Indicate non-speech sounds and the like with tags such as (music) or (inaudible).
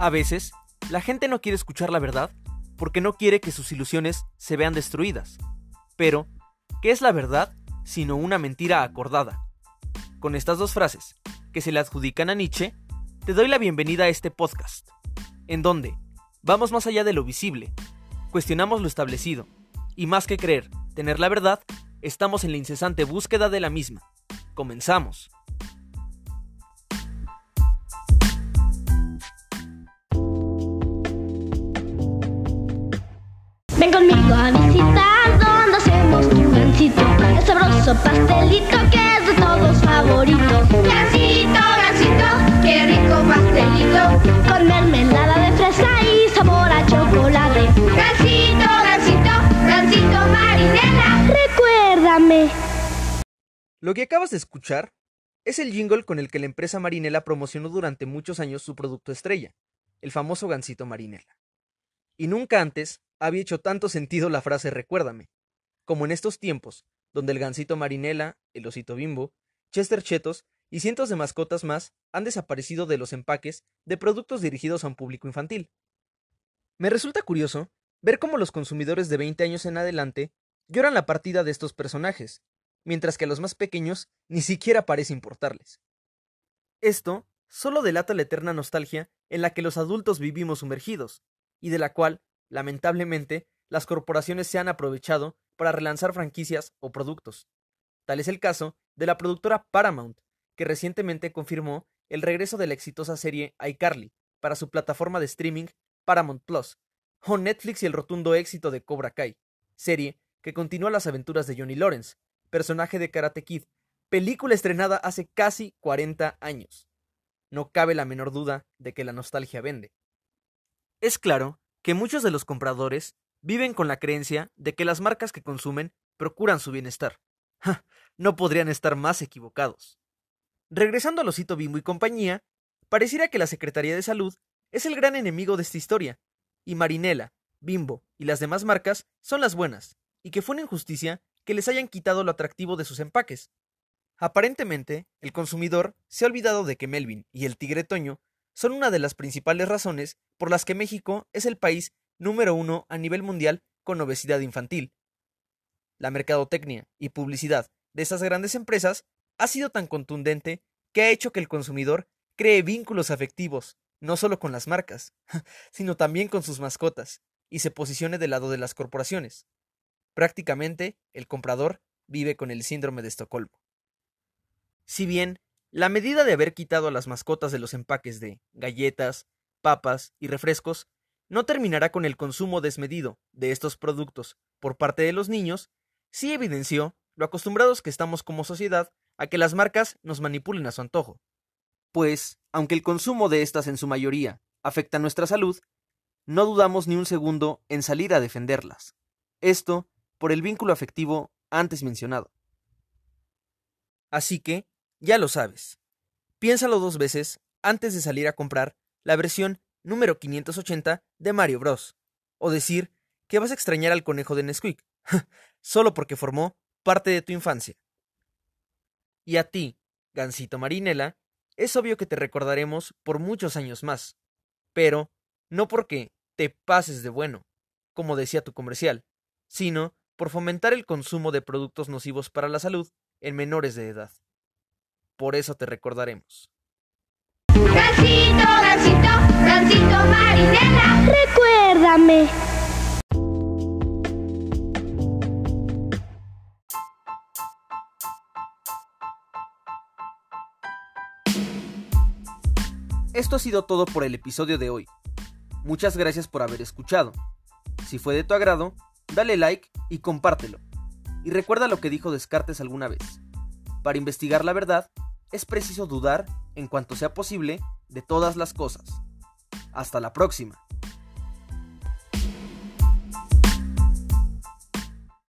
A veces, la gente no quiere escuchar la verdad porque no quiere que sus ilusiones se vean destruidas. Pero, ¿qué es la verdad sino una mentira acordada? Con estas dos frases, que se le adjudican a Nietzsche, te doy la bienvenida a este podcast, en donde vamos más allá de lo visible, cuestionamos lo establecido, y más que creer tener la verdad, estamos en la incesante búsqueda de la misma. Comenzamos. Ven conmigo a visitar donde hacemos tu gancito. El sabroso pastelito que es de todos favorito. Gancito, gancito, qué rico pastelito. Con mermelada de fresa y sabor a chocolate. Gancito, gancito, gancito marinela. Recuérdame. Lo que acabas de escuchar es el jingle con el que la empresa Marinela promocionó durante muchos años su producto estrella, el famoso gansito Marinela. Y nunca antes había hecho tanto sentido la frase recuérdame, como en estos tiempos, donde el gansito Marinela, el osito bimbo, Chester Chetos y cientos de mascotas más han desaparecido de los empaques de productos dirigidos a un público infantil. Me resulta curioso ver cómo los consumidores de 20 años en adelante lloran la partida de estos personajes, mientras que a los más pequeños ni siquiera parece importarles. Esto solo delata la eterna nostalgia en la que los adultos vivimos sumergidos, y de la cual, lamentablemente, las corporaciones se han aprovechado para relanzar franquicias o productos. Tal es el caso de la productora Paramount, que recientemente confirmó el regreso de la exitosa serie iCarly para su plataforma de streaming Paramount Plus, o Netflix y el rotundo éxito de Cobra Kai, serie que continúa las aventuras de Johnny Lawrence, personaje de Karate Kid, película estrenada hace casi 40 años. No cabe la menor duda de que la nostalgia vende. Es claro que muchos de los compradores viven con la creencia de que las marcas que consumen procuran su bienestar. Ja, no podrían estar más equivocados. Regresando a Losito Bimbo y compañía, pareciera que la Secretaría de Salud es el gran enemigo de esta historia, y Marinela, Bimbo y las demás marcas son las buenas, y que fue una injusticia que les hayan quitado lo atractivo de sus empaques. Aparentemente, el consumidor se ha olvidado de que Melvin y el tigre Toño son una de las principales razones por las que México es el país número uno a nivel mundial con obesidad infantil. La mercadotecnia y publicidad de esas grandes empresas ha sido tan contundente que ha hecho que el consumidor cree vínculos afectivos, no solo con las marcas, (laughs) sino también con sus mascotas, y se posicione del lado de las corporaciones. Prácticamente, el comprador vive con el síndrome de Estocolmo. Si bien la medida de haber quitado a las mascotas de los empaques de galletas, papas y refrescos no terminará con el consumo desmedido de estos productos por parte de los niños, sí evidenció lo acostumbrados que estamos como sociedad a que las marcas nos manipulen a su antojo. Pues, aunque el consumo de estas en su mayoría afecta nuestra salud, no dudamos ni un segundo en salir a defenderlas. Esto por el vínculo afectivo antes mencionado. Así que, ya lo sabes. Piénsalo dos veces antes de salir a comprar la versión número 580 de Mario Bros. O decir que vas a extrañar al conejo de Nesquik, (laughs) solo porque formó parte de tu infancia. Y a ti, Gansito Marinela, es obvio que te recordaremos por muchos años más. Pero no porque te pases de bueno, como decía tu comercial, sino por fomentar el consumo de productos nocivos para la salud en menores de edad por eso te recordaremos. Gansito, gansito, gansito marinela. Recuérdame. Esto ha sido todo por el episodio de hoy. Muchas gracias por haber escuchado. Si fue de tu agrado, dale like y compártelo. Y recuerda lo que dijo Descartes alguna vez. Para investigar la verdad, es preciso dudar, en cuanto sea posible, de todas las cosas. Hasta la próxima.